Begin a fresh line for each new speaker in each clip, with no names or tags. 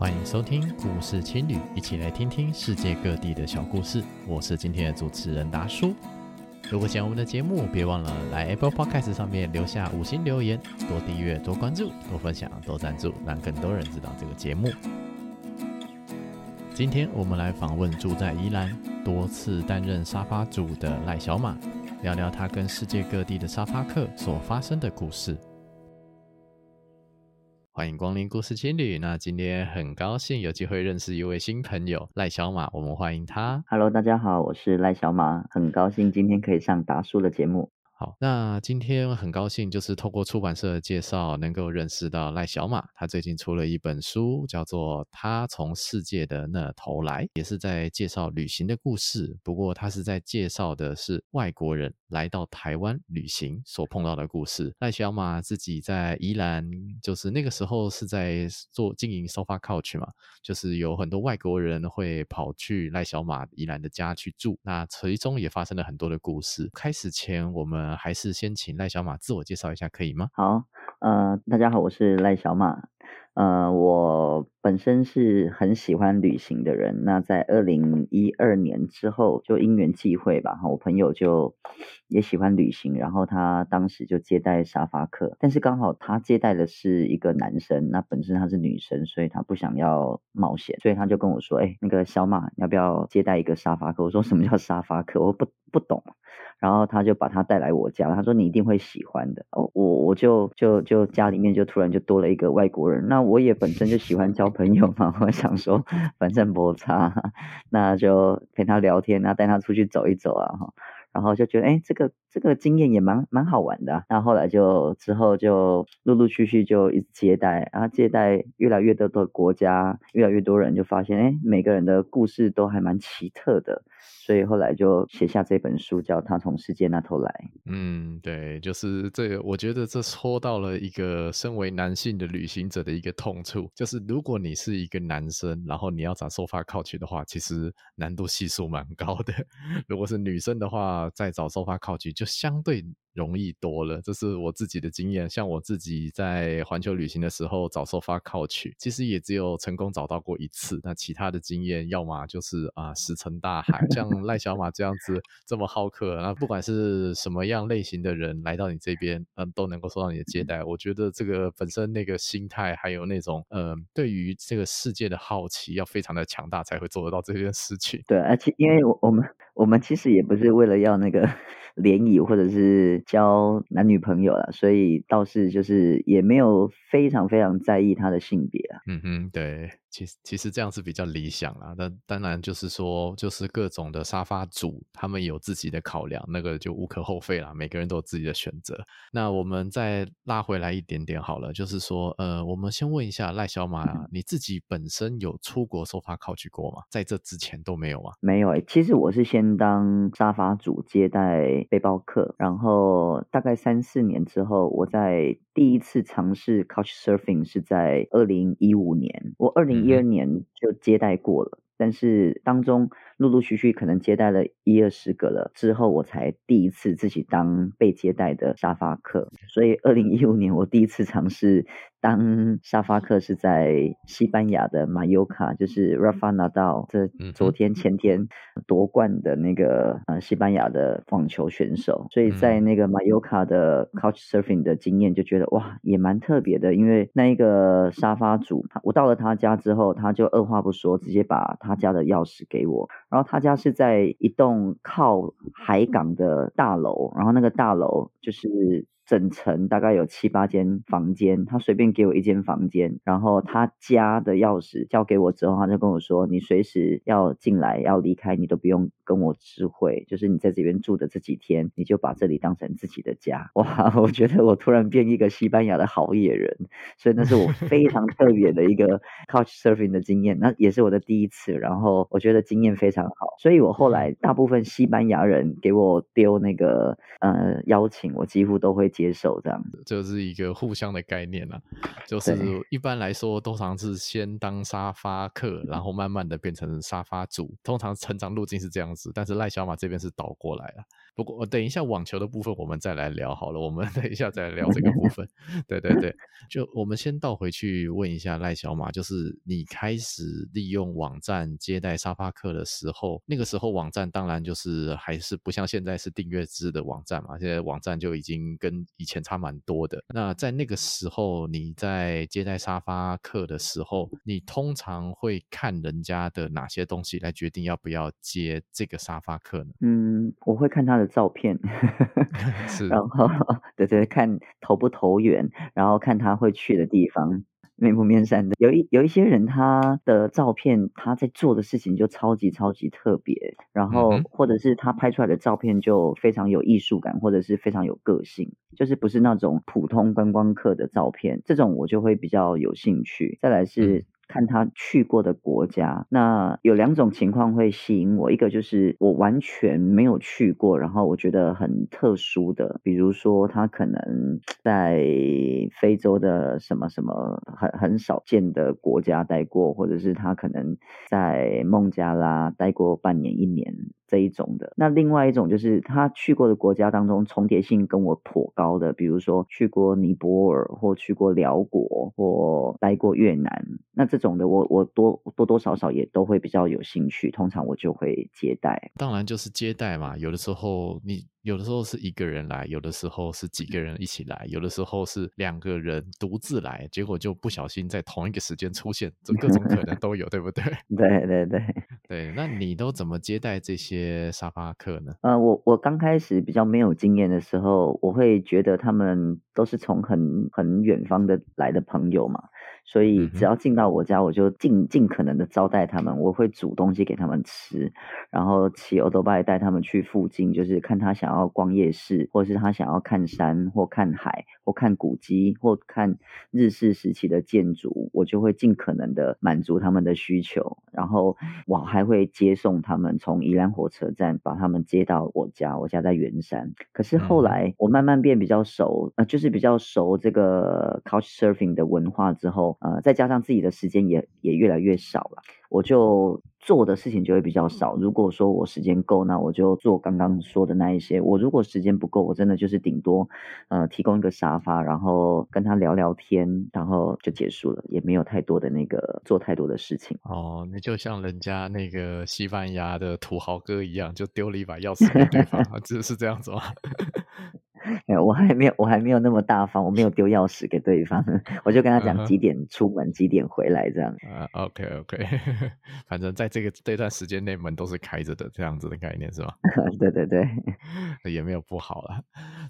欢迎收听故事青旅，一起来听听世界各地的小故事。我是今天的主持人达叔。如果喜欢我们的节目，别忘了来 Apple Podcast 上面留下五星留言，多订阅、多关注、多分享、多赞助，让更多人知道这个节目。今天我们来访问住在宜兰、多次担任沙发主的赖小马，聊聊他跟世界各地的沙发客所发生的故事。欢迎光临故事青旅。那今天很高兴有机会认识一位新朋友赖小马，我们欢迎他。
Hello，大家好，我是赖小马，很高兴今天可以上达叔的节目。
好，那今天很高兴，就是透过出版社的介绍，能够认识到赖小马。他最近出了一本书，叫做《他从世界的那头来》，也是在介绍旅行的故事。不过，他是在介绍的是外国人来到台湾旅行所碰到的故事。赖小马自己在宜兰，就是那个时候是在做经营 Sofa Couch 嘛，就是有很多外国人会跑去赖小马宜兰的家去住。那其中也发生了很多的故事。开始前，我们还是先请赖小马自我介绍一下，可以吗？
好，呃，大家好，我是赖小马。呃，我本身是很喜欢旅行的人。那在二零一二年之后，就因缘际会吧，我朋友就也喜欢旅行，然后他当时就接待沙发客，但是刚好他接待的是一个男生，那本身他是女生，所以他不想要冒险，所以他就跟我说：“哎，那个小马，要不要接待一个沙发客？”我说：“什么叫沙发客？我不不懂。”然后他就把他带来我家，他说，你一定会喜欢的。我我就就就家里面就突然就多了一个外国人，那我也本身就喜欢交朋友嘛，我想说反正不差，那就陪他聊天啊，带他出去走一走啊，然后就觉得哎，这个这个经验也蛮蛮好玩的。那后来就之后就陆陆续续就一直接待，然后接待越来越多的国家，越来越多人就发现哎，每个人的故事都还蛮奇特的。所以后来就写下这本书，叫《他从世界那头来》。
嗯，对，就是这个，我觉得这戳到了一个身为男性的旅行者的一个痛处，就是如果你是一个男生，然后你要找 Sofa Couch 的话，其实难度系数蛮高的。如果是女生的话，再找 Sofa Couch 就相对容易多了，这是我自己的经验。像我自己在环球旅行的时候找 Sofa Couch，其实也只有成功找到过一次。那其他的经验，要么就是啊石沉大海。像 赖小马这样子这么好客，那不管是什么样类型的人来到你这边，嗯，都能够受到你的接待。我觉得这个本身那个心态，还有那种嗯，对于这个世界的好奇，要非常的强大，才会做得到这件事情。
对，而且因为我们我们其实也不是为了要那个。联谊或者是交男女朋友了，所以倒是就是也没有非常非常在意他的性别啊。
嗯哼，对。其实其实这样是比较理想啦，那当然就是说，就是各种的沙发主他们有自己的考量，那个就无可厚非啦。每个人都有自己的选择。那我们再拉回来一点点好了，就是说，呃，我们先问一下赖小马，你自己本身有出国 Sofa Couch 过吗？在这之前都没有吗？
没有诶、欸，其实我是先当沙发主接待背包客，然后大概三四年之后，我在第一次尝试 Couch Surfing 是在二零一五年，我二零。一二年就接待过了，但是当中陆陆续续可能接待了一二十个了之后，我才第一次自己当被接待的沙发客。所以二零一五年我第一次尝试当沙发客是在西班牙的马尤卡，就是 Rafa Nadal 这昨天前天夺冠的那个呃西班牙的网球选手。所以在那个马尤卡的 Couch Surfing 的经验就觉得哇也蛮特别的，因为那一个沙发主，我到了他家之后，他就二话不说直接把他家的钥匙给我，然后他家是在一栋靠海港的大楼，然后那个大楼就是。整层大概有七八间房间，他随便给我一间房间，然后他家的钥匙交给我之后，他就跟我说：“你随时要进来要离开，你都不用跟我知会，就是你在这边住的这几天，你就把这里当成自己的家。”哇，我觉得我突然变一个西班牙的好野人，所以那是我非常特别的一个 Couch Surfing 的经验，那也是我的第一次，然后我觉得经验非常好，所以我后来大部分西班牙人给我丢那个呃邀请，我几乎都会。接受这样子，
就是一个互相的概念啦。就是一般来说，通常是先当沙发客，然后慢慢的变成沙发主，通常成长路径是这样子。但是赖小马这边是倒过来了。不过我等一下网球的部分我们再来聊好了，我们 等一下再来聊这个部 分。对对对，就我们先倒回去问一下赖小马，就是你开始利用网站接待沙发客的时候，那个时候网站当然就是还是不像现在是订阅制的网站嘛，现在网站就已经跟以前差蛮多的。那在那个时候你在接待沙发客的时候，你通常会看人家的哪些东西来决定要不要接这个沙发客呢？
嗯，我会看他的照片，然后对对，看投不投缘，然后看他会去的地方。面不面善的，有一有一些人，他的照片，他在做的事情就超级超级特别，然后或者是他拍出来的照片就非常有艺术感，或者是非常有个性，就是不是那种普通观光客的照片，这种我就会比较有兴趣。再来是。看他去过的国家，那有两种情况会吸引我，一个就是我完全没有去过，然后我觉得很特殊的，比如说他可能在非洲的什么什么很很少见的国家待过，或者是他可能在孟加拉待过半年一年。这一种的，那另外一种就是他去过的国家当中重叠性跟我颇高的，比如说去过尼泊尔或去过寮国或待过越南，那这种的我我多多多少少也都会比较有兴趣，通常我就会接待。
当然就是接待嘛，有的时候你。有的时候是一个人来，有的时候是几个人一起来，有的时候是两个人独自来，结果就不小心在同一个时间出现，这 各种可能都有，对不对？
对对对
对。那你都怎么接待这些沙发客呢？
呃，我我刚开始比较没有经验的时候，我会觉得他们都是从很很远方的来的朋友嘛。所以只要进到我家，我就尽尽可能的招待他们。我会煮东西给他们吃，然后骑欧兜拜带他们去附近，就是看他想要逛夜市，或是他想要看山或看海或看古迹或看日式时期的建筑，我就会尽可能的满足他们的需求。然后我还会接送他们从宜兰火车站把他们接到我家，我家在圆山。可是后来我慢慢变比较熟，呃，就是比较熟这个 Couchsurfing 的文化之后。呃，再加上自己的时间也也越来越少了，我就做的事情就会比较少。如果说我时间够，那我就做刚刚说的那一些。我如果时间不够，我真的就是顶多呃提供一个沙发，然后跟他聊聊天，然后就结束了，也没有太多的那个做太多的事情。
哦，那就像人家那个西班牙的土豪哥一样，就丢了一把钥匙给对方，这是这样子吗？
没有，我还没有，我还没有那么大方，我没有丢钥匙给对方，我就跟他讲几点出门，uh -huh. 几点回来这样。
啊、uh,，OK OK，反正在这个这段时间内门都是开着的，这样子的概念是吧？
对对对，
也没有不好啦。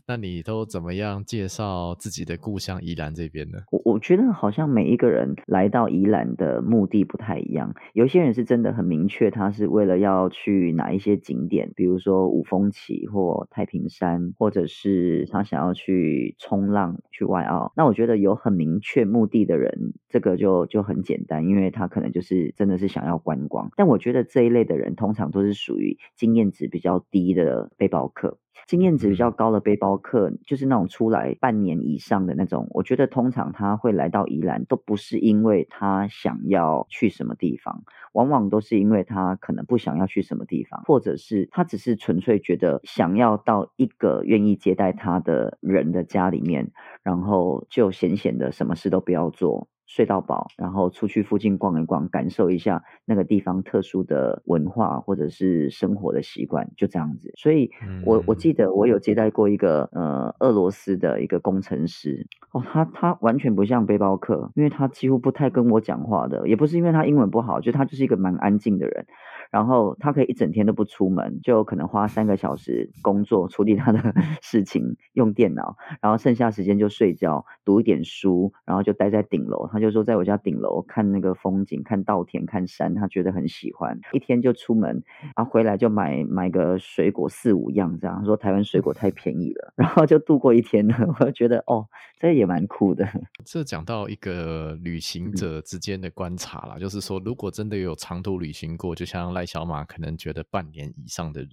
那你都怎么样介绍自己的故乡宜兰这边呢？
我我觉得好像每一个人来到宜兰的目的不太一样，有些人是真的很明确，他是为了要去哪一些景点，比如说五峰旗或太平山，或者是。是他想要去冲浪、去外澳，那我觉得有很明确目的的人，这个就就很简单，因为他可能就是真的是想要观光。但我觉得这一类的人通常都是属于经验值比较低的背包客。经验值比较高的背包客，就是那种出来半年以上的那种。我觉得通常他会来到宜兰，都不是因为他想要去什么地方，往往都是因为他可能不想要去什么地方，或者是他只是纯粹觉得想要到一个愿意接待他的人的家里面，然后就闲闲的什么事都不要做。睡到饱，然后出去附近逛一逛，感受一下那个地方特殊的文化或者是生活的习惯，就这样子。所以我，我我记得我有接待过一个呃俄罗斯的一个工程师哦，他他完全不像背包客，因为他几乎不太跟我讲话的，也不是因为他英文不好，就他就是一个蛮安静的人。然后他可以一整天都不出门，就可能花三个小时工作处理他的 事情，用电脑，然后剩下时间就睡觉，读一点书，然后就待在顶楼。他就说，在我家顶楼看那个风景，看稻田，看山，他觉得很喜欢。一天就出门，然后回来就买买个水果四五样这样。他说台湾水果太便宜了，然后就度过一天了。我就觉得哦，这也蛮酷的。
这讲到一个旅行者之间的观察啦，嗯、就是说，如果真的有长途旅行过，就像赖小马可能觉得半年以上的人，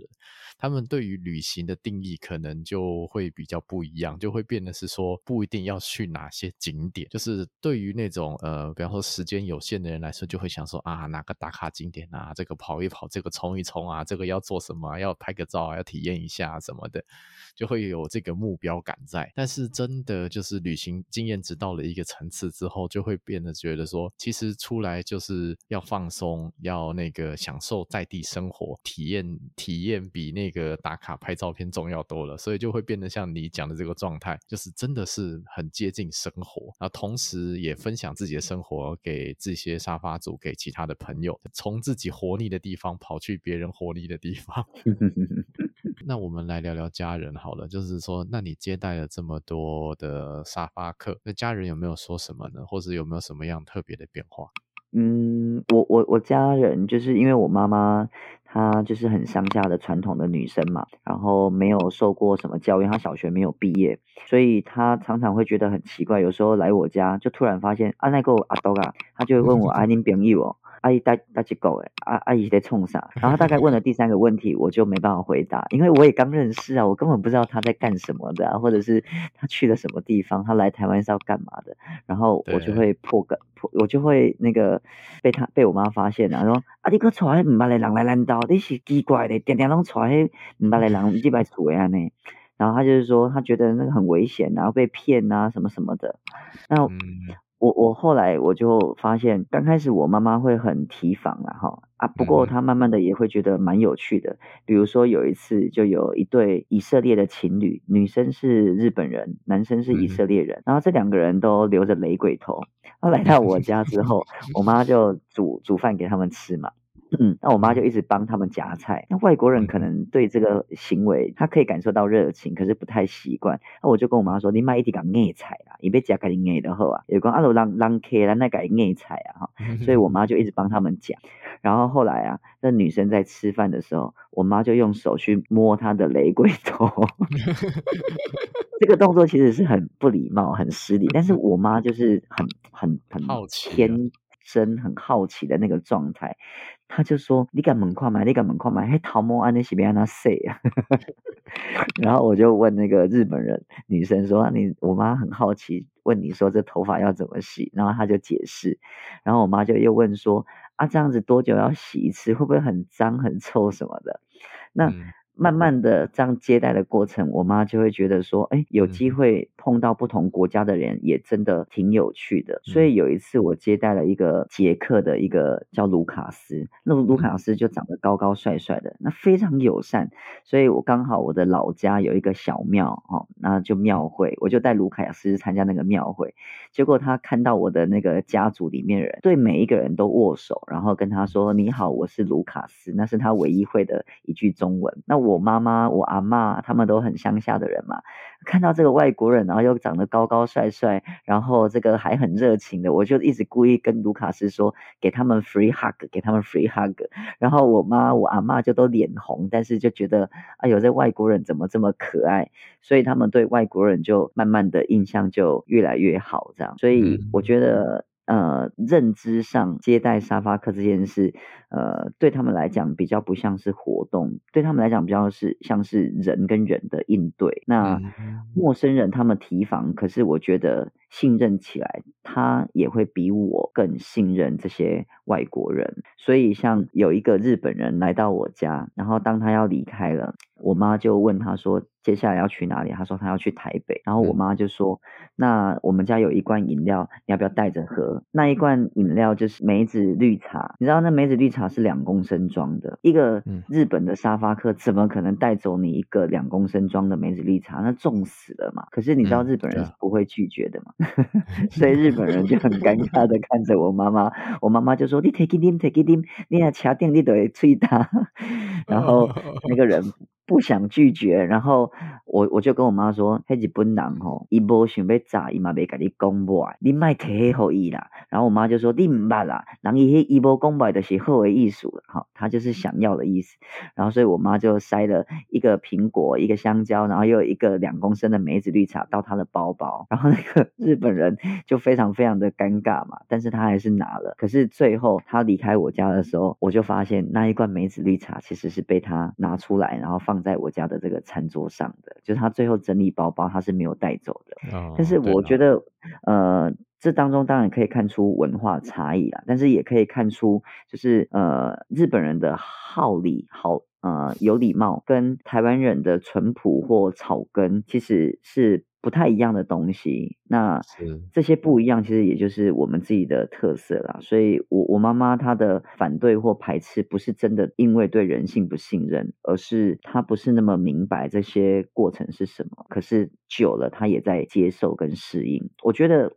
他们对于旅行的定义可能就会比较不一样，就会变得是说不一定要去哪些景点，就是对于那种种呃，比方说时间有限的人来说，就会想说啊，哪个打卡景点啊，这个跑一跑，这个冲一冲啊，这个要做什么，要拍个照啊，要体验一下什么的，就会有这个目标感在。但是真的就是旅行经验值到了一个层次之后，就会变得觉得说，其实出来就是要放松，要那个享受在地生活，体验体验比那个打卡拍照片重要多了，所以就会变得像你讲的这个状态，就是真的是很接近生活，然后同时也分享自己的生活给这些沙发主，给其他的朋友，从自己活腻的地方跑去别人活腻的地方。那我们来聊聊家人好了，就是说，那你接待了这么多的沙发客，那家人有没有说什么呢？或者有没有什么样特别的变化？
嗯，我我我家人就是因为我妈妈她就是很乡下的传统的女生嘛，然后没有受过什么教育，她小学没有毕业，所以她常常会觉得很奇怪，有时候来我家就突然发现啊那个阿多啊，她就会问我 啊您朋友哦。阿姨带带去狗哎，阿阿姨在冲啥？然后大概问了第三个问题，我就没办法回答，因为我也刚认识啊，我根本不知道他在干什么的，啊，或者是他去了什么地方，他来台湾是要干嘛的。然后我就会破个破，我就会那个被他被我妈发现了，说啊，你个带迄唔捌的人来烂道，你是奇怪的，点点拢带迄唔捌的人你摆厝安尼？然后他就是说，他觉得那个很危险，然后被骗啊什么什么的。那。嗯我我后来我就发现，刚开始我妈妈会很提防啊哈啊，不过她慢慢的也会觉得蛮有趣的。比如说有一次，就有一对以色列的情侣，女生是日本人，男生是以色列人，然后这两个人都留着雷鬼头。他来到我家之后，我妈就煮煮饭给他们吃嘛。嗯，那我妈就一直帮他们夹菜。那外国人可能对这个行为，他可以感受到热情，可是不太习惯。那我就跟我妈说：“你买一点个硬菜啊，你别夹个硬的好啊。”有讲阿罗让让客人那个硬菜啊哈，所以我妈就一直帮他们夹。然后后来啊，那女生在吃饭的时候，我妈就用手去摸她的雷鬼头。这个动作其实是很不礼貌、很失礼，但是我妈就是很很很天真、很好奇的那个状态。他就说：“你敢门框吗？你敢门框吗？嘿，桃木安那是别让他洗啊。”然后我就问那个日本人女生说：“你我妈很好奇，问你说这头发要怎么洗？”然后他就解释，然后我妈就又问说：“啊，这样子多久要洗一次？会不会很脏很臭什么的？”那。慢慢的这样接待的过程，我妈就会觉得说，哎，有机会碰到不同国家的人，也真的挺有趣的。所以有一次我接待了一个捷克的一个叫卢卡斯，那卢卡斯就长得高高帅帅的，那非常友善。所以我刚好我的老家有一个小庙，哦，那就庙会，我就带卢卡斯参加那个庙会。结果他看到我的那个家族里面人，对每一个人都握手，然后跟他说：“你好，我是卢卡斯。”那是他唯一会的一句中文。那我。我妈妈、我阿妈，他们都很乡下的人嘛，看到这个外国人，然后又长得高高帅帅，然后这个还很热情的，我就一直故意跟卢卡斯说，给他们 free hug，给他们 free hug。然后我妈、我阿妈就都脸红，但是就觉得，哎呦，这外国人怎么这么可爱？所以他们对外国人就慢慢的印象就越来越好，这样。所以我觉得。呃，认知上接待沙发客这件事，呃，对他们来讲比较不像是活动，对他们来讲比较是像是人跟人的应对。那陌生人他们提防，可是我觉得信任起来，他也会比我更信任这些外国人。所以像有一个日本人来到我家，然后当他要离开了，我妈就问他说，接下来要去哪里？他说他要去台北，然后我妈就说：“那我们家有一罐饮料，你要不要带着喝？那一罐饮料就是梅子绿茶，你知道那梅子绿茶是两公升装的，一个日本的沙发客怎么可能带走你一个两公升装的梅子绿茶？那重死了嘛！可是你知道日本人是不会拒绝的嘛，所以日本人就很尴尬的看着我妈妈，我妈妈就说：你 take it in，take it in，你要掐定你得吹他，然后那个人。”不想拒绝，然后我我就跟我妈说，迄日本人吼，伊无想要炸，伊嘛袂甲你讲买，你卖摕互伊啦。然后我妈就说，你唔捌啦，人伊迄伊无讲买的是好的意思，好，他就是想要的意思。然后所以我妈就塞了一个苹果，一个香蕉，然后又有一个两公升的梅子绿茶到她的包包。然后那个 日本人就非常非常的尴尬嘛，但是他还是拿了。可是最后他离开我家的时候，我就发现那一罐梅子绿茶其实是被他拿出来，然后放。在我家的这个餐桌上的，就是他最后整理包包，他是没有带走的。哦，但是我觉得，呃，这当中当然可以看出文化差异啦，但是也可以看出，就是呃，日本人的好礼好呃有礼貌，跟台湾人的淳朴或草根其实是。不太一样的东西，那这些不一样，其实也就是我们自己的特色啦。所以我，我我妈妈她的反对或排斥，不是真的因为对人性不信任，而是她不是那么明白这些过程是什么。可是久了，她也在接受跟适应。我觉得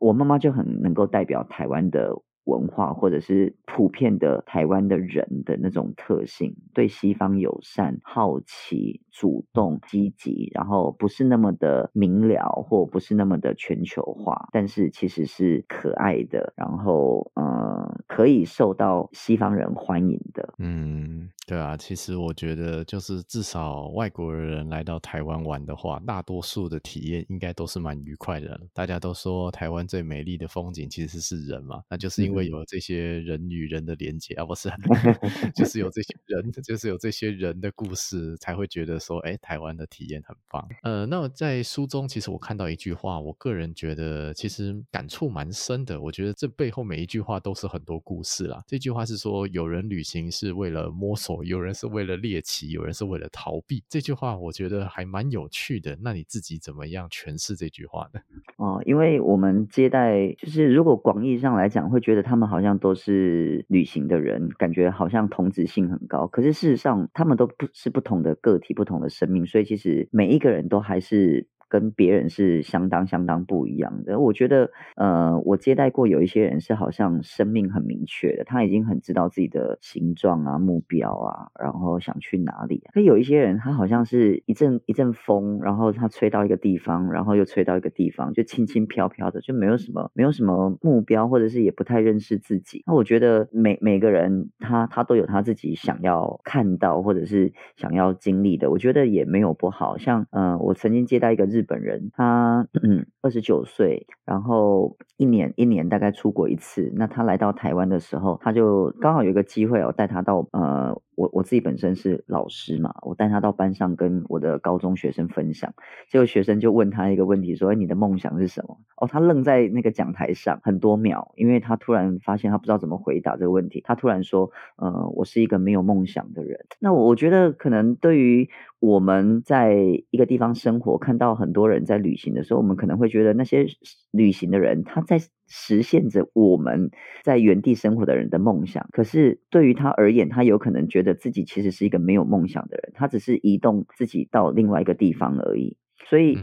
我妈妈就很能够代表台湾的。文化或者是普遍的台湾的人的那种特性，对西方友善、好奇、主动、积极，然后不是那么的明了，或不是那么的全球化，但是其实是可爱的，然后嗯，可以受到西方人欢迎的。
嗯，对啊，其实我觉得就是至少外国人来到台湾玩的话，大多数的体验应该都是蛮愉快的。大家都说台湾最美丽的风景其实是人嘛，那就是因。因为有这些人与人的连接啊，不是，就是有这些人，就是有这些人的故事，才会觉得说，哎，台湾的体验很棒。呃，那在书中，其实我看到一句话，我个人觉得其实感触蛮深的。我觉得这背后每一句话都是很多故事啦。这句话是说，有人旅行是为了摸索，有人是为了猎奇，有人是为了逃避。这句话我觉得还蛮有趣的。那你自己怎么样诠释这句话呢？
哦，因为我们接待，就是如果广义上来讲，会觉得。他们好像都是旅行的人，感觉好像同质性很高。可是事实上，他们都不是不同的个体，不同的生命，所以其实每一个人都还是。跟别人是相当相当不一样的。我觉得，呃，我接待过有一些人是好像生命很明确的，他已经很知道自己的形状啊、目标啊，然后想去哪里。可有一些人，他好像是一阵一阵风，然后他吹到一个地方，然后又吹到一个地方，就轻轻飘飘的，就没有什么没有什么目标，或者是也不太认识自己。那我觉得每每个人他他都有他自己想要看到或者是想要经历的，我觉得也没有不好。像，呃，我曾经接待一个日本人，他 二十九岁，然后一年一年大概出国一次。那他来到台湾的时候，他就刚好有一个机会，我带他到呃。我我自己本身是老师嘛，我带他到班上跟我的高中学生分享，结果学生就问他一个问题，说：“哎，你的梦想是什么？”哦，他愣在那个讲台上很多秒，因为他突然发现他不知道怎么回答这个问题。他突然说：“呃，我是一个没有梦想的人。”那我觉得可能对于我们在一个地方生活，看到很多人在旅行的时候，我们可能会觉得那些旅行的人他在实现着我们在原地生活的人的梦想。可是对于他而言，他有可能觉得。自己其实是一个没有梦想的人，他只是移动自己到另外一个地方而已，所以。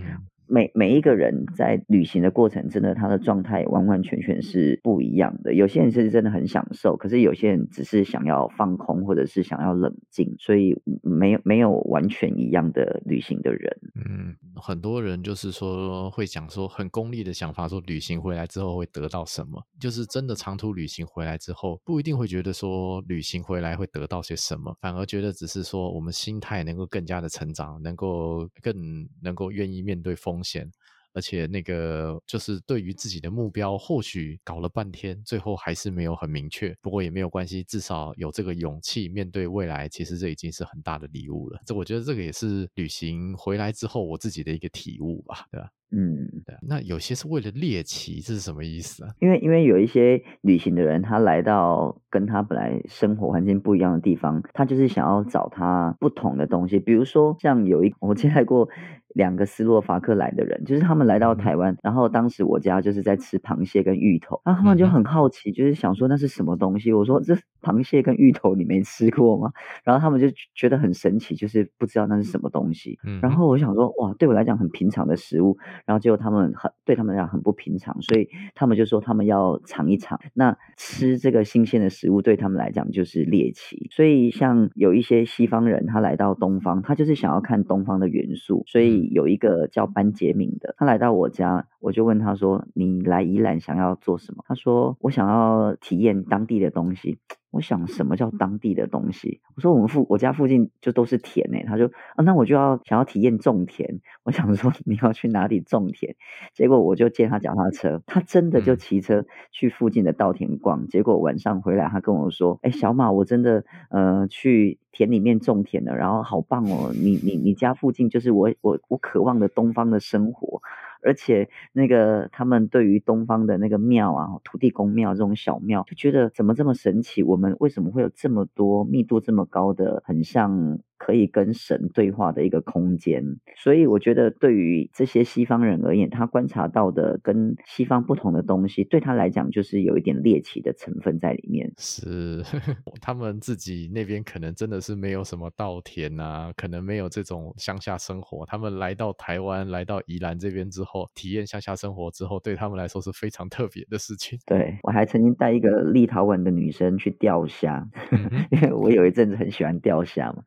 每每一个人在旅行的过程，真的他的状态完完全全是不一样的。有些人是真的很享受，可是有些人只是想要放空，或者是想要冷静，所以没有没有完全一样的旅行的人。
嗯，很多人就是说会讲说很功利的想法，说旅行回来之后会得到什么？就是真的长途旅行回来之后，不一定会觉得说旅行回来会得到些什么，反而觉得只是说我们心态能够更加的成长，能够更能够愿意面对风险，而且那个就是对于自己的目标，或许搞了半天，最后还是没有很明确。不过也没有关系，至少有这个勇气面对未来，其实这已经是很大的礼物了。这我觉得这个也是旅行回来之后我自己的一个体悟吧，对吧？
嗯，
对。那有些是为了猎奇，这是什么意思啊？
因为因为有一些旅行的人，他来到跟他本来生活环境不一样的地方，他就是想要找他不同的东西。比如说，像有一 我接待过。两个斯洛伐克来的人，就是他们来到台湾，然后当时我家就是在吃螃蟹跟芋头，然后他们就很好奇，就是想说那是什么东西。我说，这螃蟹跟芋头你没吃过吗？然后他们就觉得很神奇，就是不知道那是什么东西。然后我想说哇，对我来讲很平常的食物，然后结果他们很对他们来讲很不平常，所以他们就说他们要尝一尝。那吃这个新鲜的食物对他们来讲就是猎奇，所以像有一些西方人他来到东方，他就是想要看东方的元素，所以有一个叫班杰明的，他来到我家，我就问他说：“你来宜兰想要做什么？”他说：“我想要体验当地的东西。”我想什么叫当地的东西？我说我们附我家附近就都是田诶，他就啊，那我就要想要体验种田。我想说你要去哪里种田？结果我就借他脚踏车，他真的就骑车去附近的稻田逛。结果晚上回来，他跟我说：“哎，小马，我真的呃去田里面种田了，然后好棒哦！你你你家附近就是我我我渴望的东方的生活。”而且那个他们对于东方的那个庙啊，土地公庙这种小庙，就觉得怎么这么神奇？我们为什么会有这么多密度这么高的，很像？可以跟神对话的一个空间，所以我觉得对于这些西方人而言，他观察到的跟西方不同的东西，对他来讲就是有一点猎奇的成分在里面。
是，他们自己那边可能真的是没有什么稻田啊，可能没有这种乡下生活。他们来到台湾，来到宜兰这边之后，体验乡下生活之后，对他们来说是非常特别的事情。
对，我还曾经带一个立陶宛的女生去钓虾，因为我有一阵子很喜欢钓虾嘛。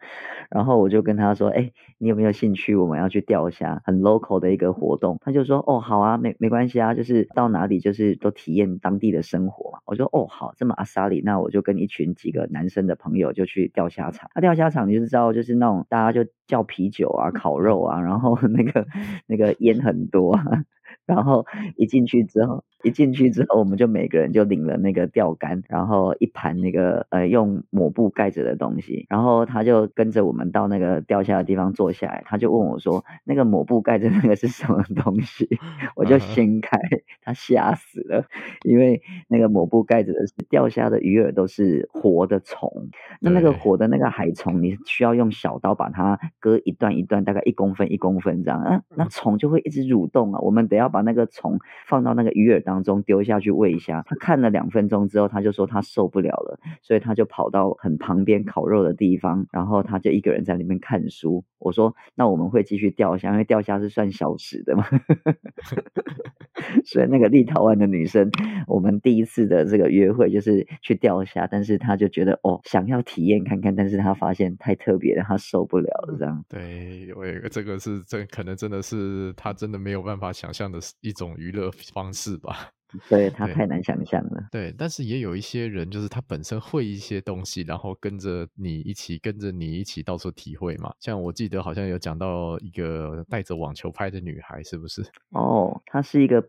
然后我就跟他说：“哎，你有没有兴趣？我们要去钓虾，很 local 的一个活动。”他就说：“哦，好啊，没没关系啊，就是到哪里就是都体验当地的生活嘛。”我说：“哦，好，这么阿萨里，那我就跟一群几个男生的朋友就去钓虾场。那钓虾场你就知道，就是那种大家就叫啤酒啊、烤肉啊，然后 那个那个烟很多啊。”然后一进去之后，一进去之后，我们就每个人就领了那个钓竿，然后一盘那个呃用抹布盖着的东西，然后他就跟着我们到那个钓虾的地方坐下来，他就问我说：“那个抹布盖着那个是什么东西？”我就掀开，他吓死了，因为那个抹布盖着的是钓虾的鱼饵，都是活的虫。那那个活的那个海虫，你需要用小刀把它割一段一段，大概一公分一公分这样，啊，那虫就会一直蠕动啊，我们得要。把那个虫放到那个鱼饵当中丢下去喂一下，他看了两分钟之后，他就说他受不了了，所以他就跑到很旁边烤肉的地方，然后他就一个人在里面看书。我说那我们会继续钓虾，因为钓虾是算小时的嘛。所以那个立陶宛的女生，我们第一次的这个约会就是去钓虾，但是他就觉得哦，想要体验看看，但是他发现太特别了，他受不了了这样。
对，我这个是这可能真的是他真的没有办法想象的。一种娱乐方式吧，
对，他太难想象了。
对，但是也有一些人，就是他本身会一些东西，然后跟着你一起，跟着你一起到处体会嘛。像我记得好像有讲到一个带着网球拍的女孩，是不是？
哦，她是一个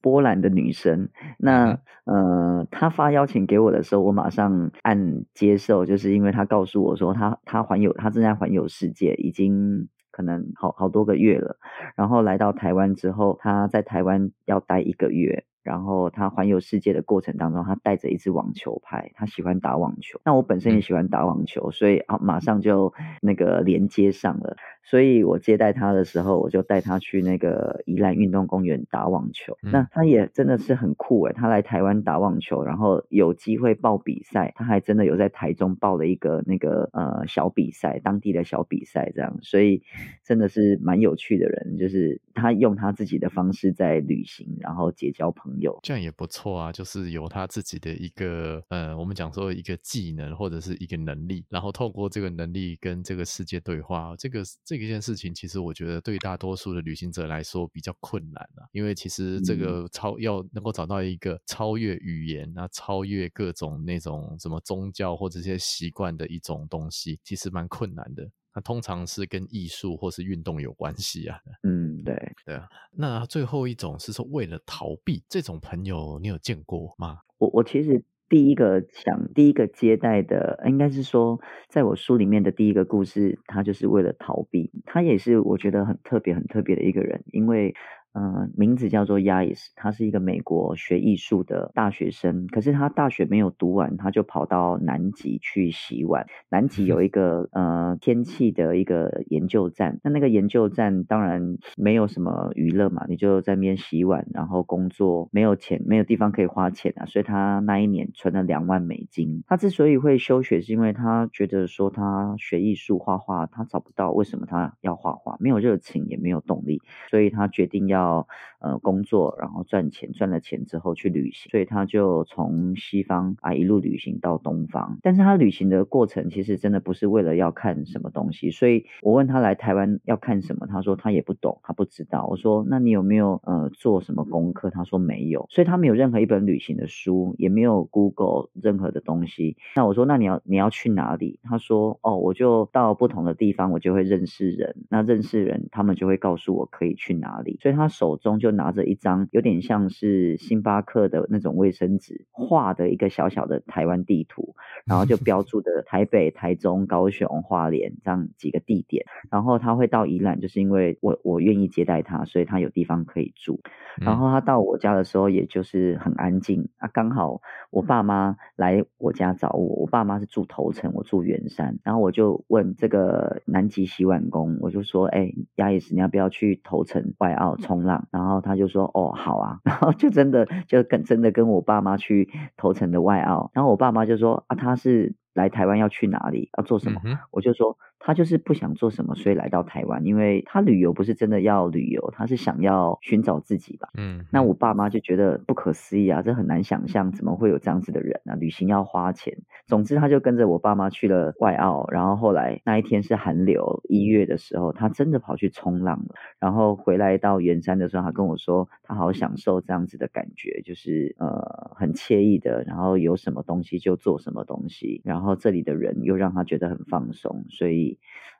波兰的女生。那呃，她发邀请给我的时候，我马上按接受，就是因为她告诉我说她，她她环游，她正在环游世界，已经。可能好好多个月了，然后来到台湾之后，他在台湾要待一个月。然后他环游世界的过程当中，他带着一支网球拍，他喜欢打网球。那我本身也喜欢打网球，所以啊，马上就那个连接上了。所以我接待他的时候，我就带他去那个宜兰运动公园打网球。嗯、那他也真的是很酷诶，他来台湾打网球，然后有机会报比赛，他还真的有在台中报了一个那个呃小比赛，当地的小比赛这样。所以真的是蛮有趣的人，就是他用他自己的方式在旅行，然后结交朋友，
这样也不错啊。就是有他自己的一个呃，我们讲说一个技能或者是一个能力，然后透过这个能力跟这个世界对话，这个这。这一件事情其实我觉得对大多数的旅行者来说比较困难啊，因为其实这个超要能够找到一个超越语言、那超越各种那种什么宗教或者这些习惯的一种东西，其实蛮困难的。那通常是跟艺术或是运动有关系啊。
嗯，对
对啊。那最后一种是说为了逃避，这种朋友你有见过吗？
我我其实。第一个想第一个接待的，应该是说，在我书里面的第一个故事，他就是为了逃避，他也是我觉得很特别、很特别的一个人，因为。嗯，名字叫做亚伊斯，他是一个美国学艺术的大学生。可是他大学没有读完，他就跑到南极去洗碗。南极有一个呃天气的一个研究站，那那个研究站当然没有什么娱乐嘛，你就在那边洗碗，然后工作，没有钱，没有地方可以花钱啊。所以他那一年存了两万美金。他之所以会休学，是因为他觉得说他学艺术画画，他找不到为什么他要画画，没有热情也没有动力，所以他决定要。要呃工作，然后赚钱，赚了钱之后去旅行，所以他就从西方啊一路旅行到东方。但是他旅行的过程其实真的不是为了要看什么东西，所以我问他来台湾要看什么，他说他也不懂，他不知道。我说那你有没有呃做什么功课？他说没有，所以他没有任何一本旅行的书，也没有 Google 任何的东西。那我说那你要你要去哪里？他说哦，我就到不同的地方，我就会认识人。那认识人，他们就会告诉我可以去哪里。所以他手中就拿着一张有点像是星巴克的那种卫生纸画的一个小小的台湾地图，然后就标注的台北、台中、高雄、花莲这样几个地点。然后他会到宜兰，就是因为我我愿意接待他，所以他有地方可以住。然后他到我家的时候，也就是很安静啊。刚好我爸妈来我家找我，我爸妈是住头城，我住圆山。然后我就问这个南极洗碗工，我就说：“哎，亚也斯，你要不要去头城外澳冲浪？”然后他就说：“哦，好啊。”然后就真的就跟真的跟我爸妈去头城的外澳。然后我爸妈就说：“啊，他是来台湾要去哪里？要做什么？”嗯、我就说。他就是不想做什么，所以来到台湾。因为他旅游不是真的要旅游，他是想要寻找自己吧。嗯，那我爸妈就觉得不可思议啊，这很难想象，怎么会有这样子的人啊？旅行要花钱。总之，他就跟着我爸妈去了外澳。然后后来那一天是寒流，一月的时候，他真的跑去冲浪了。然后回来到圆山的时候，他跟我说，他好享受这样子的感觉，就是呃很惬意的。然后有什么东西就做什么东西，然后这里的人又让他觉得很放松，所以。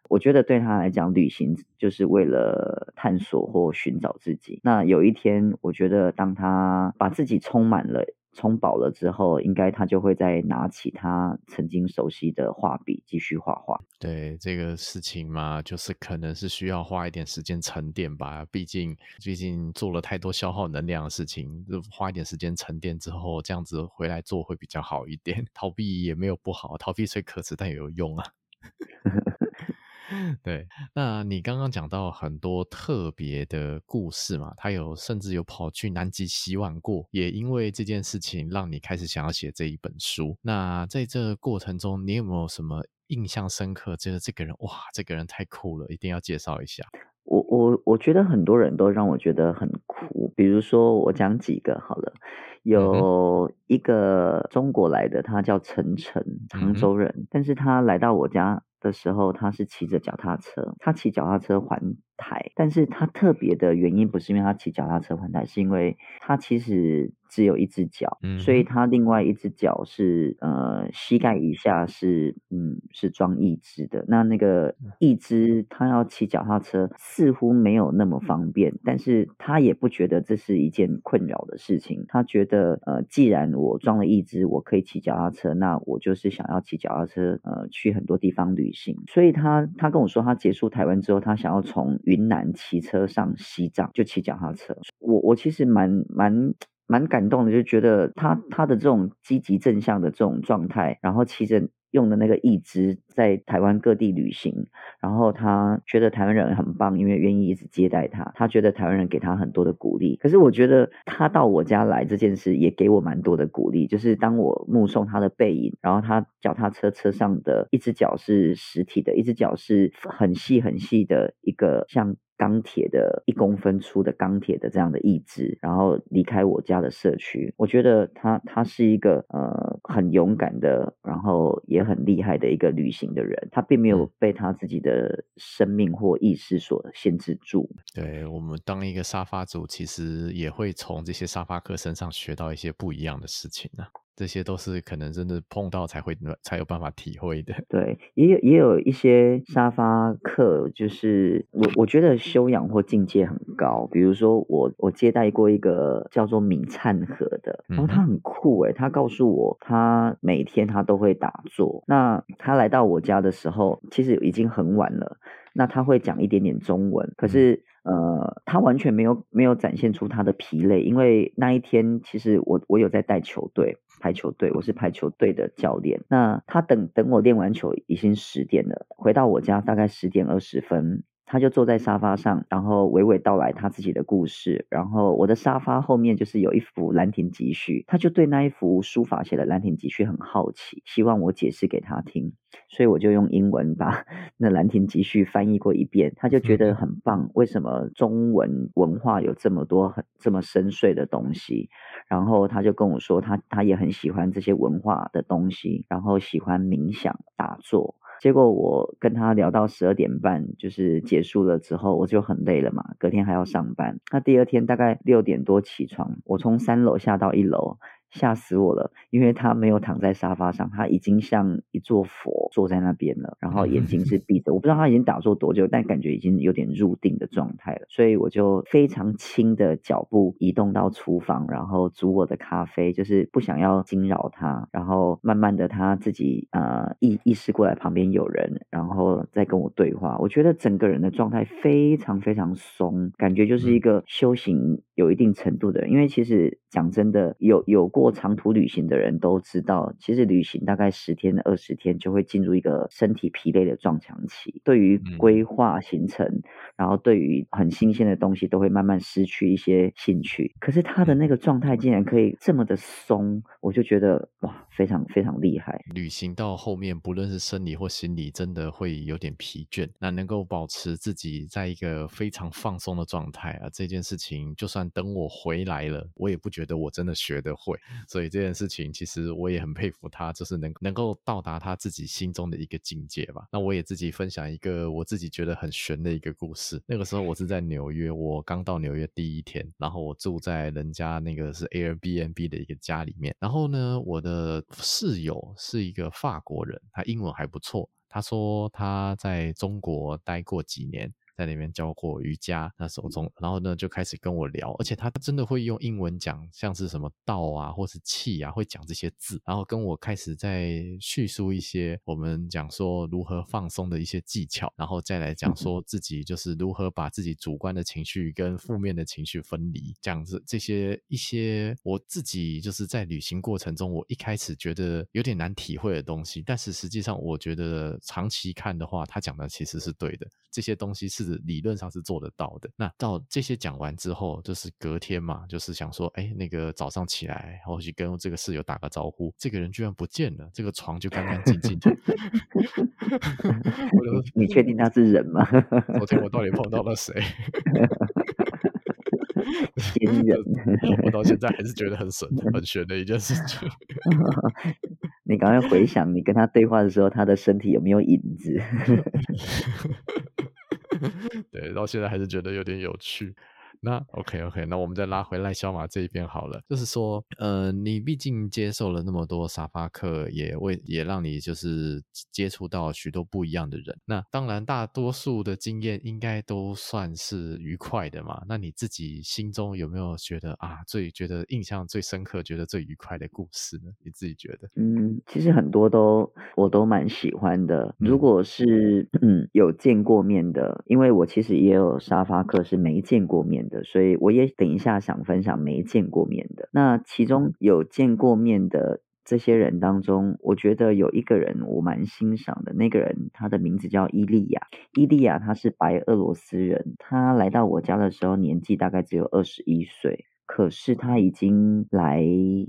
我觉得对他来讲，旅行就是为了探索或寻找自己。那有一天，我觉得当他把自己充满了、充饱了之后，应该他就会再拿起他曾经熟悉的画笔，继续画画。
对这个事情嘛，就是可能是需要花一点时间沉淀吧。毕竟，毕竟做了太多消耗能量的事情，花一点时间沉淀之后，这样子回来做会比较好一点。逃避也没有不好，逃避虽可耻，但也有用啊。对，那你刚刚讲到很多特别的故事嘛，他有甚至有跑去南极洗碗过，也因为这件事情让你开始想要写这一本书。那在这个过程中，你有没有什么印象深刻？觉得这个人哇，这个人太酷了，一定要介绍一下。
我我我觉得很多人都让我觉得很酷，比如说我讲几个好了，有一个中国来的，他叫陈晨，常州人，嗯，但是他来到我家。的时候，他是骑着脚踏车，他骑脚踏车环台，但是他特别的原因不是因为他骑脚踏车环台，是因为他其实只有一只脚，嗯，所以他另外一只脚是呃膝盖以下是嗯是装义肢的。那那个义肢他要骑脚踏车似乎没有那么方便，但是他也不觉得这是一件困扰的事情。他觉得呃既然我装了义肢，我可以骑脚踏车，那我就是想要骑脚踏车呃去很多地方旅行。所以他他跟我说，他结束台湾之后，他想要从云南骑车上西藏，就骑脚踏车。我我其实蛮蛮蛮感动的，就觉得他他的这种积极正向的这种状态，然后骑着。用的那个义肢在台湾各地旅行，然后他觉得台湾人很棒，因为愿意一直接待他。他觉得台湾人给他很多的鼓励。可是我觉得他到我家来这件事也给我蛮多的鼓励。就是当我目送他的背影，然后他脚踏车车上的一只脚是实体的，一只脚是很细很细的一个像。钢铁的一公分粗的钢铁的这样的意志，然后离开我家的社区，我觉得他他是一个呃很勇敢的，然后也很厉害的一个旅行的人，他并没有被他自己的生命或意识所限制住。
对，我们当一个沙发族，其实也会从这些沙发客身上学到一些不一样的事情呢、啊。这些都是可能真的碰到才会才有办法体会的。对，
也有也有一些沙发客，就是我我觉得修养或境界很高。比如说我我接待过一个叫做闵灿和的，然后他很酷诶，他告诉我他每天他都会打坐。那他来到我家的时候，其实已经很晚了。那他会讲一点点中文，可是呃，他完全没有没有展现出他的疲累，因为那一天其实我我有在带球队。排球队，我是排球队的教练。那他等等我练完球已经十点了，回到我家大概十点二十分。他就坐在沙发上，然后娓娓道来他自己的故事。然后我的沙发后面就是有一幅《兰亭集序》，他就对那一幅书法写的《兰亭集序》很好奇，希望我解释给他听。所以我就用英文把 那《兰亭集序》翻译过一遍，他就觉得很棒。为什么中文文化有这么多很这么深邃的东西？然后他就跟我说他，他他也很喜欢这些文化的东西，然后喜欢冥想打坐。结果我跟他聊到十二点半，就是结束了之后，我就很累了嘛，隔天还要上班。那第二天大概六点多起床，我从三楼下到一楼。吓死我了，因为他没有躺在沙发上，他已经像一座佛坐在那边了，然后眼睛是闭着。我不知道他已经打坐多久，但感觉已经有点入定的状态了。所以我就非常轻的脚步移动到厨房，然后煮我的咖啡，就是不想要惊扰他。然后慢慢的他自己呃意意识过来旁边有人，然后再跟我对话。我觉得整个人的状态非常非常松，感觉就是一个修行有一定程度的人。因为其实讲真的，有有过。过长途旅行的人都知道，其实旅行大概十天、二十天就会进入一个身体疲累的撞墙期。对于规划行程，嗯、然后对于很新鲜的东西，都会慢慢失去一些兴趣。可是他的那个状态竟然可以这么的松，我就觉得哇，非常非常厉害。
旅行到后面，不论是生理或心理，真的会有点疲倦。那能够保持自己在一个非常放松的状态啊，这件事情，就算等我回来了，我也不觉得我真的学得会。所以这件事情，其实我也很佩服他，就是能能够到达他自己心中的一个境界吧。那我也自己分享一个我自己觉得很玄的一个故事。那个时候我是在纽约，我刚到纽约第一天，然后我住在人家那个是 Airbnb 的一个家里面。然后呢，我的室友是一个法国人，他英文还不错。他说他在中国待过几年。在那边教过瑜伽，那时候中，然后呢就开始跟我聊，而且他真的会用英文讲，像是什么道啊，或是气啊，会讲这些字，然后跟我开始在叙述一些我们讲说如何放松的一些技巧，然后再来讲说自己就是如何把自己主观的情绪跟负面的情绪分离，讲这这些一些我自己就是在旅行过程中，我一开始觉得有点难体会的东西，但是实际上我觉得长期看的话，他讲的其实是对的，这些东西是。是理论上是做得到的。那到这些讲完之后，就是隔天嘛，就是想说，哎，那个早上起来，或许跟这个室友打个招呼，这个人居然不见了，这个床就干干净净的。
你确定他是人吗？
昨天我到底碰到了
谁？
我到现在还是觉得很神、很玄的一件事情。
你赶快回想，你跟他对话的时候，他的身体有没有影子？
对，到现在还是觉得有点有趣。那 OK OK，那我们再拉回来赖小马这一边好了。就是说，呃，你毕竟接受了那么多沙发客，也为也让你就是接触到许多不一样的人。那当然，大多数的经验应该都算是愉快的嘛。那你自己心中有没有觉得啊，最觉得印象最深刻、觉得最愉快的故事呢？你自己觉得？
嗯，其实很多都我都蛮喜欢的。如果是嗯有见过面的，因为我其实也有沙发客是没见过面的。所以我也等一下想分享没见过面的。那其中有见过面的这些人当中，我觉得有一个人我蛮欣赏的。那个人他的名字叫伊利亚，伊利亚他是白俄罗斯人，他来到我家的时候年纪大概只有二十一岁。可是他已经来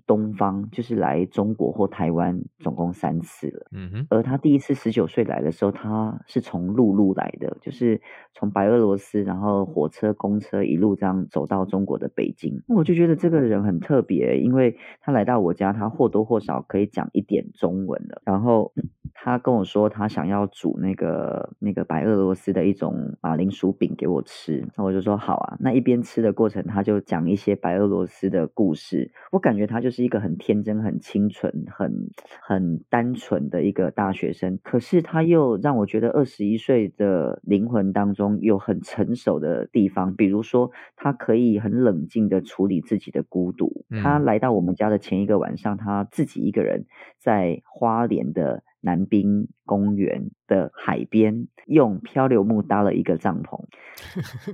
东方，就是来中国或台湾，总共三次了。嗯哼。而他第一次十九岁来的时候，他是从陆路来的，就是从白俄罗斯，然后火车、公车一路这样走到中国的北京。我就觉得这个人很特别，因为他来到我家，他或多或少可以讲一点中文了。然后 他跟我说，他想要煮那个那个白俄罗斯的一种马铃薯饼给我吃。那我就说好啊。那一边吃的过程，他就讲一些。白俄罗斯的故事，我感觉他就是一个很天真、很清纯、很很单纯的一个大学生。可是他又让我觉得二十一岁的灵魂当中有很成熟的地方，比如说他可以很冷静的处理自己的孤独。他来到我们家的前一个晚上，他自己一个人在花莲的南滨公园的海边，用漂流木搭了一个帐篷，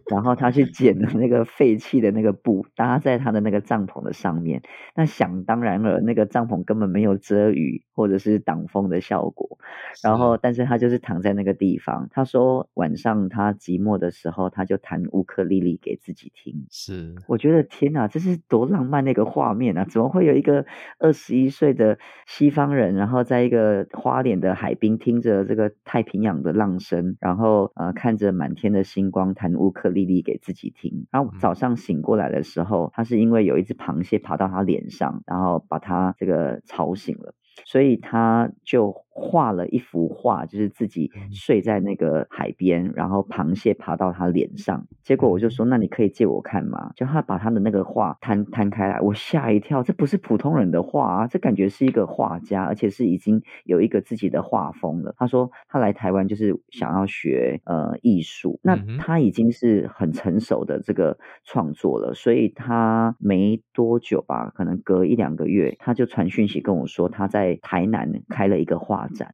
然后他去捡了那个废弃的那个布，搭在他的那个帐篷的上面。那想当然了，那个帐篷根本没有遮雨或者是挡风的效果，然后但是他就是躺在那个地方。他说晚上他寂寞的时候，他就弹乌克丽丽给自己听。
是，
我觉得天哪，这是多浪漫的一个画面啊！怎么会有一个二十一岁的西方人，然后在一个花脸的海滨听着这个太平洋的浪声，然后呃看着满天的星光弹乌克丽丽给自己听。然后早上醒过来的时候，他是因为有一只螃蟹爬到他脸上，然后把他这个吵醒了，所以他就。画了一幅画，就是自己睡在那个海边，然后螃蟹爬到他脸上。结果我就说：“那你可以借我看吗？”就他把他的那个画摊摊开来，我吓一跳，这不是普通人的画啊，这感觉是一个画家，而且是已经有一个自己的画风了。他说他来台湾就是想要学呃艺术，那他已经是很成熟的这个创作了，所以他没多久吧，可能隔一两个月，他就传讯息跟我说他在台南开了一个画。展，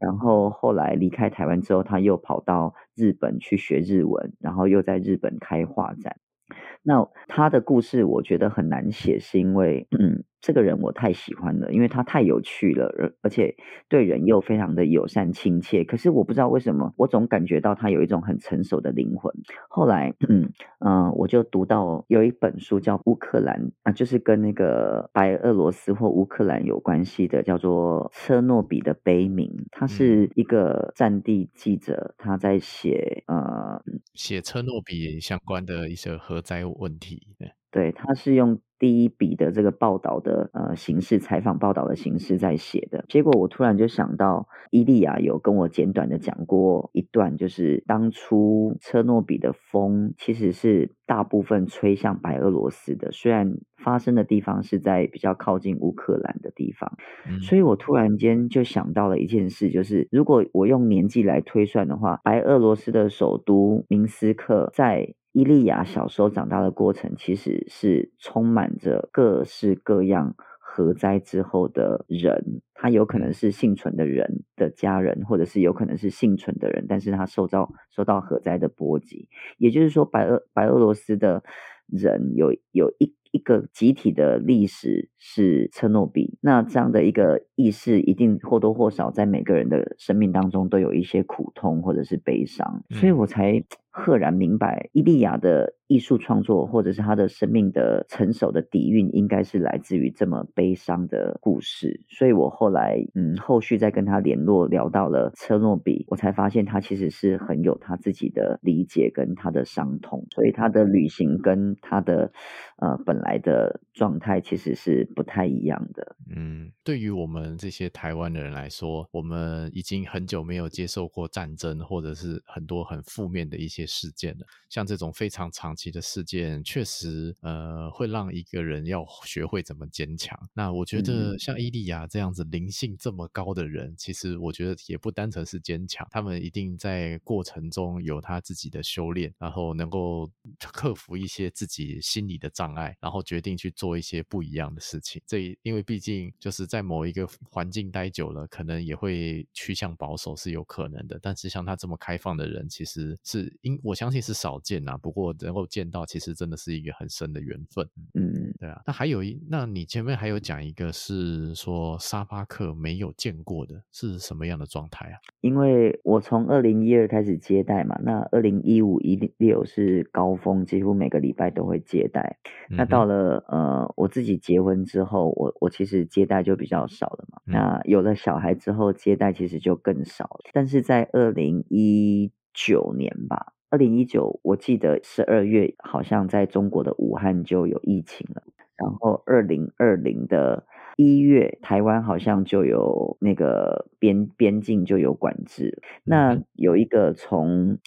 然后后来离开台湾之后，他又跑到日本去学日文，然后又在日本开画展。那他的故事我觉得很难写，是因为，嗯。这个人我太喜欢了，因为他太有趣了，而而且对人又非常的友善亲切。可是我不知道为什么，我总感觉到他有一种很成熟的灵魂。后来，嗯嗯、呃，我就读到有一本书叫《乌克兰》啊，就是跟那个白俄罗斯或乌克兰有关系的，叫做《车诺比的悲鸣》。他是一个战地记者，他在写呃
写车诺比相关的一些核灾问题。
对，他是用第一笔的这个报道的呃形式，采访报道的形式在写的。结果我突然就想到，伊利亚有跟我简短的讲过一段，就是当初车诺比的风其实是大部分吹向白俄罗斯的，虽然发生的地方是在比较靠近乌克兰的地方。嗯。所以我突然间就想到了一件事，就是如果我用年纪来推算的话，白俄罗斯的首都明斯克在。伊利亚小时候长大的过程，其实是充满着各式各样核灾之后的人，他有可能是幸存的人的家人，或者是有可能是幸存的人，但是他受到受到核灾的波及。也就是说，白俄白俄罗斯的人有有一一个集体的历史是车诺比，那这样的一个意识，一定或多或少在每个人的生命当中都有一些苦痛或者是悲伤，所以我才。赫然明白，伊利亚的艺术创作，或者是他的生命的成熟的底蕴，应该是来自于这么悲伤的故事。所以我后来，嗯，后续再跟他联络，聊到了车诺比，我才发现他其实是很有他自己的理解跟他的伤痛。所以他的旅行跟他的呃本来的状态其实是不太一样的。
嗯，对于我们这些台湾的人来说，我们已经很久没有接受过战争，或者是很多很负面的一些。事件了，像这种非常长期的事件，确实呃会让一个人要学会怎么坚强。那我觉得像伊利亚这样子灵性这么高的人，其实我觉得也不单纯是坚强，他们一定在过程中有他自己的修炼，然后能够克服一些自己心理的障碍，然后决定去做一些不一样的事情。这因为毕竟就是在某一个环境待久了，可能也会趋向保守是有可能的。但是像他这么开放的人，其实是应。我相信是少见啊，不过能够见到，其实真的是一个很深的缘分。嗯，对啊。那还有一，那你前面还有讲一个是说沙巴克没有见过的，是什么样的状态啊？
因为我从二零一二开始接待嘛，那二零一五一六是高峰，几乎每个礼拜都会接待。嗯、那到了呃我自己结婚之后，我我其实接待就比较少了嘛。嗯、那有了小孩之后，接待其实就更少了。但是在二零一九年吧。二零一九，我记得十二月好像在中国的武汉就有疫情了，然后二零二零的一月，台湾好像就有那个边边境就有管制。那有一个从。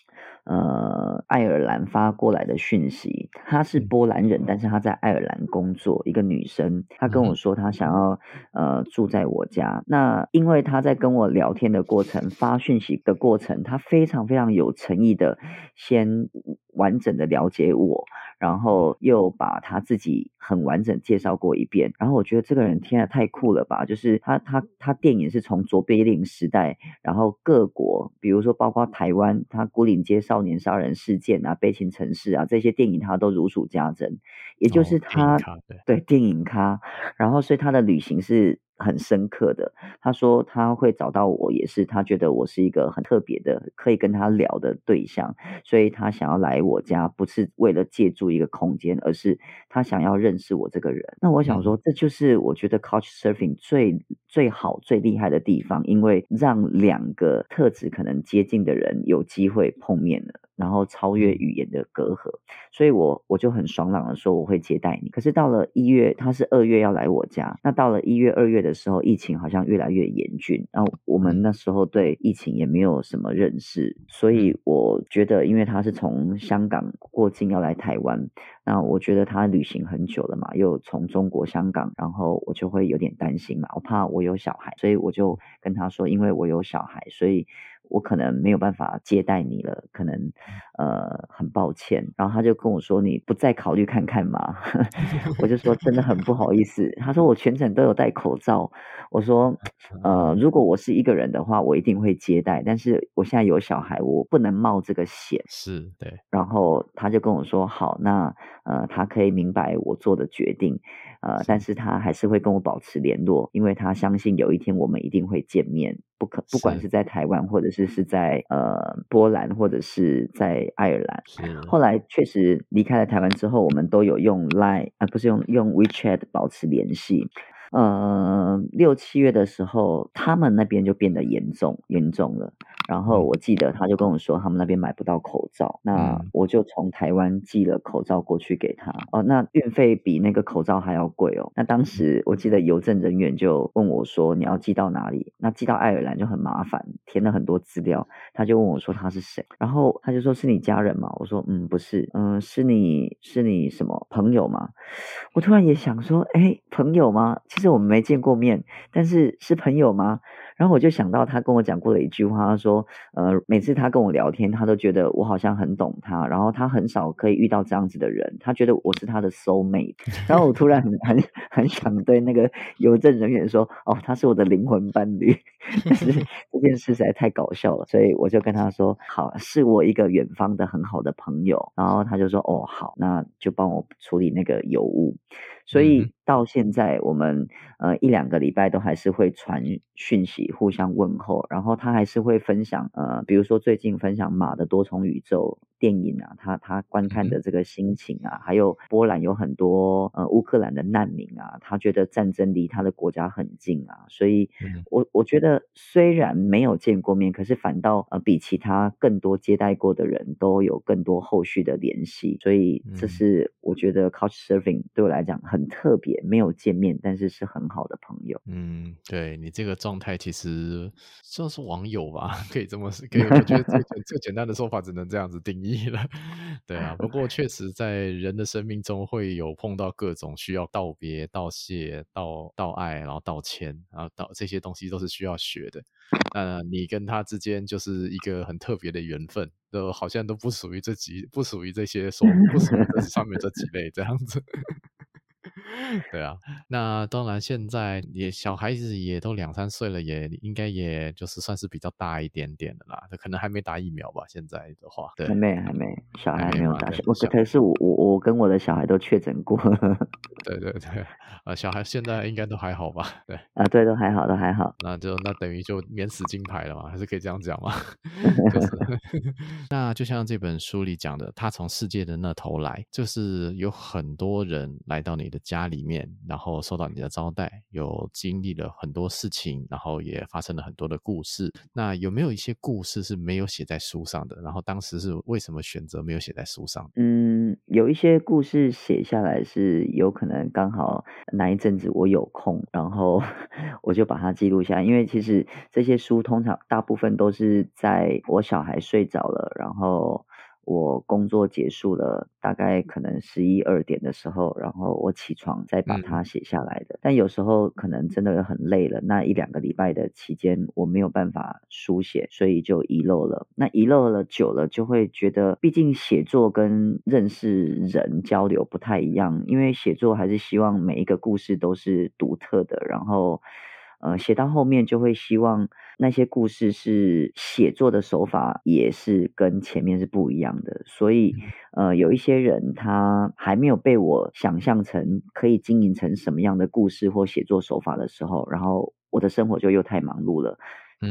呃，爱尔兰发过来的讯息，她是波兰人，但是她在爱尔兰工作，一个女生，她跟我说她想要呃住在我家。那因为她在跟我聊天的过程，发讯息的过程，她非常非常有诚意的先完整的了解我。然后又把他自己很完整介绍过一遍，然后我觉得这个人天啊太酷了吧！就是他他他电影是从卓别林时代，然后各国，比如说包括台湾，他牯岭街少年杀人事件啊、悲情城市啊这些电影，他都如数家珍。也就是他、哦、对，对电影咖，然后所以他的旅行是很深刻的。他说他会找到我，也是他觉得我是一个很特别的，可以跟他聊的对象，所以他想要来我家，不是为了借助一个空间，而是他想要认识我这个人。那我想说，这就是我觉得 Couchsurfing 最最好、最厉害的地方，因为让两个特质可能接近的人有机会碰面了。然后超越语言的隔阂，所以我我就很爽朗的说我会接待你。可是到了一月，他是二月要来我家。那到了一月、二月的时候，疫情好像越来越严峻。然后我们那时候对疫情也没有什么认识，所以我觉得，因为他是从香港过境要来台湾，那我觉得他旅行很久了嘛，又从中国香港，然后我就会有点担心嘛，我怕我有小孩，所以我就跟他说，因为我有小孩，所以。我可能没有办法接待你了，可能呃很抱歉。然后他就跟我说：“你不再考虑看看吗？” 我就说：“真的很不好意思。”他说：“我全程都有戴口罩。”我说：“呃，如果我是一个人的话，我一定会接待。但是我现在有小孩，我不能冒这个险。”
是，对。
然后他就跟我说：“好，那呃，他可以明白我做的决定。”呃，但是他还是会跟我保持联络，因为他相信有一天我们一定会见面，不可不管是在台湾，或者是是在呃波兰，或者是在爱尔兰。后来确实离开了台湾之后，我们都有用 Line 啊，不是用用 WeChat 保持联系。呃，六七月的时候，他们那边就变得严重严重了。然后我记得他就跟我说，他们那边买不到口罩，那我就从台湾寄了口罩过去给他。哦，那运费比那个口罩还要贵哦。那当时我记得邮政人员就问我说，你要寄到哪里？那寄到爱尔兰就很麻烦，填了很多资料。他就问我说他是谁，然后他就说是你家人吗？我说嗯，不是，嗯，是你是你什么朋友吗？我突然也想说，哎，朋友吗？其实我们没见过面，但是是朋友吗？然后我就想到他跟我讲过的一句话，他说，呃，每次他跟我聊天，他都觉得我好像很懂他，然后他很少可以遇到这样子的人，他觉得我是他的 soul mate。然后我突然很很很想对那个邮政人员说，哦，他是我的灵魂伴侣。但是 这件事实在太搞笑了，所以我就跟他说，好，是我一个远方的很好的朋友。然后他就说，哦，好，那就帮我处理那个邮务。所以到现在，我们呃一两个礼拜都还是会传讯息，互相问候。然后他还是会分享呃，比如说最近分享《马的多重宇宙》电影啊，他他观看的这个心情啊，还有波兰有很多呃乌克兰的难民啊，他觉得战争离他的国家很近啊。所以我我觉得虽然没有见过面，可是反倒呃比其他更多接待过的人都有更多后续的联系。所以这是我觉得 Couchsurfing 对我来讲很。特别，没有见面，但是是很好的朋友。
嗯，对你这个状态，其实算是网友吧，可以这么说。可以，我觉得最最简单的说法，只能这样子定义了。对啊，不过确实在人的生命中会有碰到各种需要道别、道谢、道道爱，然后道歉，然后道这些东西都是需要学的。那你跟他之间就是一个很特别的缘分，都好像都不属于这几，不属于这些说，不属于这上面这几类这样子。对啊，那当然，现在也小孩子也都两三岁了，也应该也就是算是比较大一点点的啦。他可能还没打疫苗吧？现在的话，对，
还没，还没，小孩还没有打。我可是我我我跟我的小孩都确诊过。
对对对，呃，小孩现在应该都还好吧？对
啊，对，都还好，都还好。
那就那等于就免死金牌了嘛？还是可以这样讲嘛？就是，那就像这本书里讲的，他从世界的那头来，就是有很多人来到你的家。家里面，然后受到你的招待，有经历了很多事情，然后也发生了很多的故事。那有没有一些故事是没有写在书上的？然后当时是为什么选择没有写在书上？
嗯，有一些故事写下来是有可能刚好那一阵子我有空，然后 我就把它记录下来。因为其实这些书通常大部分都是在我小孩睡着了，然后。我工作结束了，大概可能十一二点的时候，然后我起床再把它写下来的。嗯。但有时候可能真的很累了，那一两个礼拜的期间我没有办法书写，所以就遗漏了。那遗漏了久了，就会觉得，毕竟写作跟认识人交流不太一样，因为写作还是希望每一个故事都是独特的，然后。呃，写到后面就会希望那些故事是写作的手法也是跟前面是不一样的，所以呃，有一些人他还没有被我想象成可以经营成什么样的故事或写作手法的时候，然后我的生活就又太忙碌了。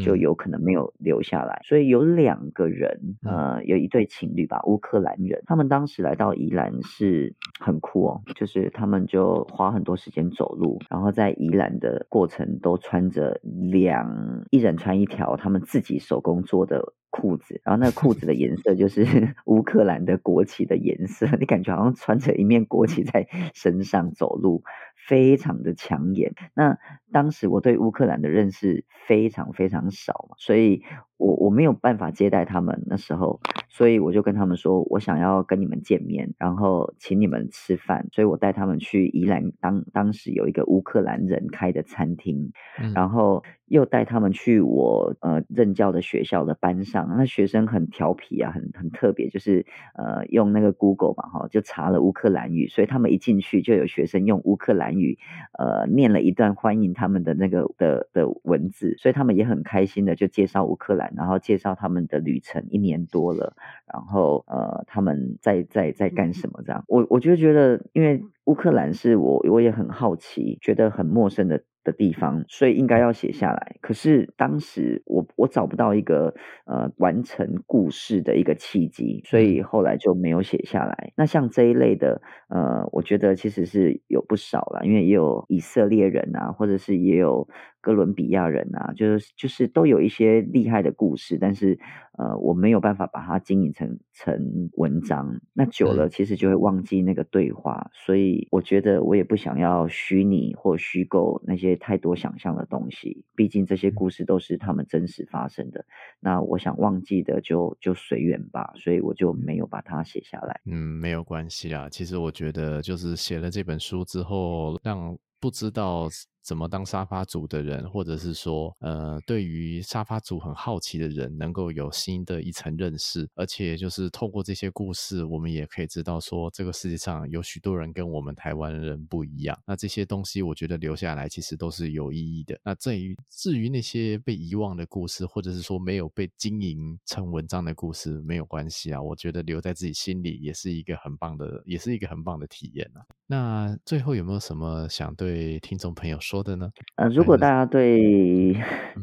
就有可能没有留下来，所以有两个人，呃，有一对情侣吧，乌克兰人，他们当时来到宜兰是很酷哦，就是他们就花很多时间走路，然后在宜兰的过程都穿着两，一人穿一条他们自己手工做的裤子，然后那个裤子的颜色就是 乌克兰的国旗的颜色，你感觉好像穿着一面国旗在身上走路。非常的抢眼。那当时我对乌克兰的认识非常非常少嘛，所以我我没有办法接待他们那时候，所以我就跟他们说，我想要跟你们见面，然后请你们吃饭。所以我带他们去宜兰，当当时有一个乌克兰人开的餐厅，然后又带他们去我呃任教的学校的班上。那学生很调皮啊，很很特别，就是呃用那个 Google 嘛哈，就查了乌克兰语，所以他们一进去就有学生用乌克兰语呃念了一段欢迎他们的那个的的文字，所以他们也很开心的就介绍乌克兰。然后介绍他们的旅程一年多了，然后呃他们在在在干什么这样，我我就觉得，因为乌克兰是我我也很好奇，觉得很陌生的的地方，所以应该要写下来。可是当时我我找不到一个呃完成故事的一个契机，所以后来就没有写下来。那像这一类的呃，我觉得其实是有不少了，因为也有以色列人啊，或者是也有。哥伦比亚人啊，就是就是都有一些厉害的故事，但是呃，我没有办法把它经营成成文章。那久了，其实就会忘记那个对话，所以我觉得我也不想要虚拟或虚构那些太多想象的东西。毕竟这些故事都是他们真实发生的。那我想忘记的就就随缘吧，所以我就没有把它写下来。
嗯，没有关系啊。其实我觉得，就是写了这本书之后，让不知道。怎么当沙发主的人，或者是说，呃，对于沙发主很好奇的人，能够有新的一层认识，而且就是透过这些故事，我们也可以知道说，这个世界上有许多人跟我们台湾人不一样。那这些东西，我觉得留下来其实都是有意义的。那至于至于那些被遗忘的故事，或者是说没有被经营成文章的故事，没有关系啊。我觉得留在自己心里也是一个很棒的，也是一个很棒的体验啊。那最后有没有什么想对听众朋友说？说的呢？
呃，如果大家对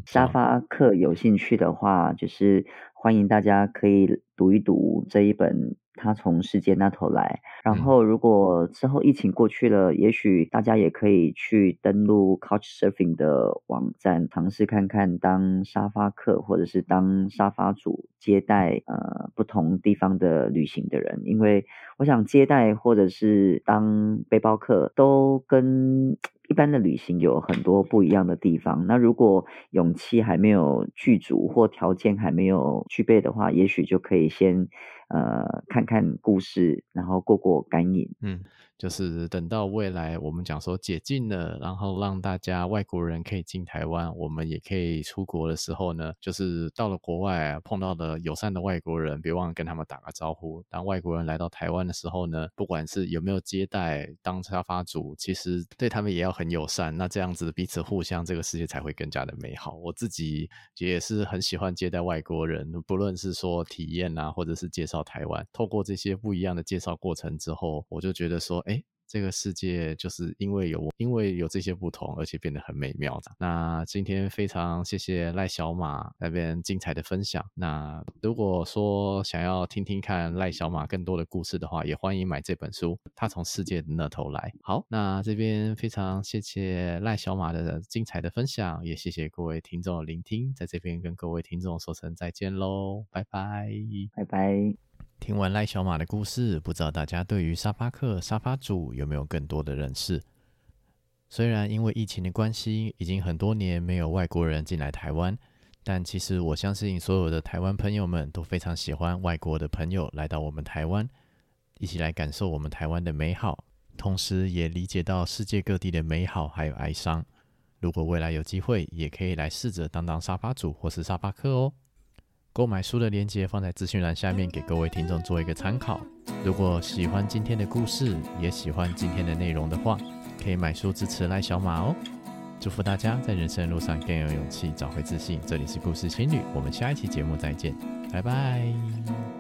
沙发客有兴趣的话，就是欢迎大家可以读一读这一本。他从世界那头来，然后如果之后疫情过去了，也许大家也可以去登录 Couchsurfing 的网站，尝试看看当沙发客或者是当沙发主接待呃不同地方的旅行的人，因为我想接待或者是当背包客都跟一般的旅行有很多不一样的地方。那如果勇气还没有具足或条件还没有具备的话，也许就可以先。呃，看看故事，然后过过干瘾。
嗯，就是等到未来我们讲说解禁了，然后让大家外国人可以进台湾，我们也可以出国的时候呢，就是到了国外碰到的友善的外国人，别忘了跟他们打个招呼。当外国人来到台湾的时候呢，不管是有没有接待，当沙发主，其实对他们也要很友善。那这样子彼此互相，这个世界才会更加的美好。我自己也是很喜欢接待外国人，不论是说体验啊，或者是介绍。台湾透过这些不一样的介绍过程之后，我就觉得说，哎。这个世界就是因为有因为有这些不同，而且变得很美妙的。那今天非常谢谢赖小马那边精彩的分享。那如果说想要听听看赖小马更多的故事的话，也欢迎买这本书。他从世界的那头来。好，那这边非常谢谢赖小马的精彩的分享，也谢谢各位听众的聆听。在这边跟各位听众说声再见喽，拜拜，
拜拜。
听完赖小马的故事，不知道大家对于沙发客、沙发主有没有更多的认识？虽然因为疫情的关系，已经很多年没有外国人进来台湾，但其实我相信所有的台湾朋友们都非常喜欢外国的朋友来到我们台湾，一起来感受我们台湾的美好，同时也理解到世界各地的美好还有哀伤。如果未来有机会，也可以来试着当当沙发主或是沙发客哦。购买书的链接放在资讯栏下面，给各位听众做一个参考。如果喜欢今天的故事，也喜欢今天的内容的话，可以买书支持赖小马哦。祝福大家在人生路上更有勇气，找回自信。这里是故事青旅，我们下一期节目再见，拜拜。